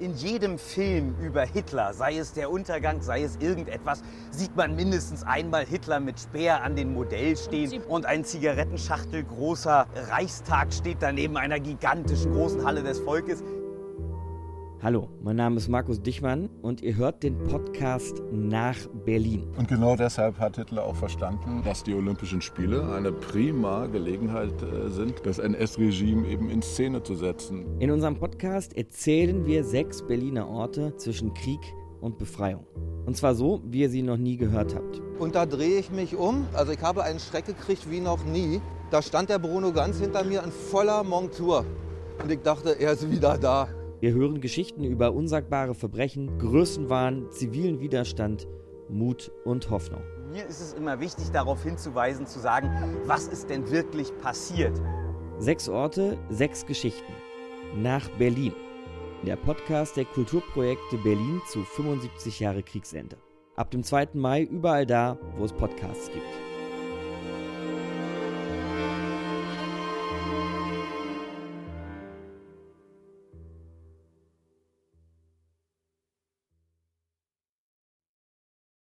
In jedem Film über Hitler, sei es der Untergang, sei es irgendetwas, sieht man mindestens einmal Hitler mit Speer an den Modell stehen und ein Zigarettenschachtel großer Reichstag steht daneben einer gigantischen großen Halle des Volkes. Hallo, mein Name ist Markus Dichmann und ihr hört den Podcast nach Berlin. Und genau deshalb hat Hitler auch verstanden, dass die Olympischen Spiele eine prima Gelegenheit äh, sind, das NS-Regime eben in Szene zu setzen. In unserem Podcast erzählen wir sechs Berliner Orte zwischen Krieg und Befreiung. Und zwar so, wie ihr sie noch nie gehört habt. Und da drehe ich mich um. Also ich habe einen Schreck gekriegt wie noch nie. Da stand der Bruno ganz hinter mir in voller Montur. Und ich dachte, er ist wieder da. Wir hören Geschichten über unsagbare Verbrechen, Größenwahn, zivilen Widerstand, Mut und Hoffnung. Mir ist es immer wichtig, darauf hinzuweisen, zu sagen, was ist denn wirklich passiert. Sechs Orte, sechs Geschichten. Nach Berlin. Der Podcast der Kulturprojekte Berlin zu 75 Jahre Kriegsende. Ab dem 2. Mai überall da, wo es Podcasts gibt.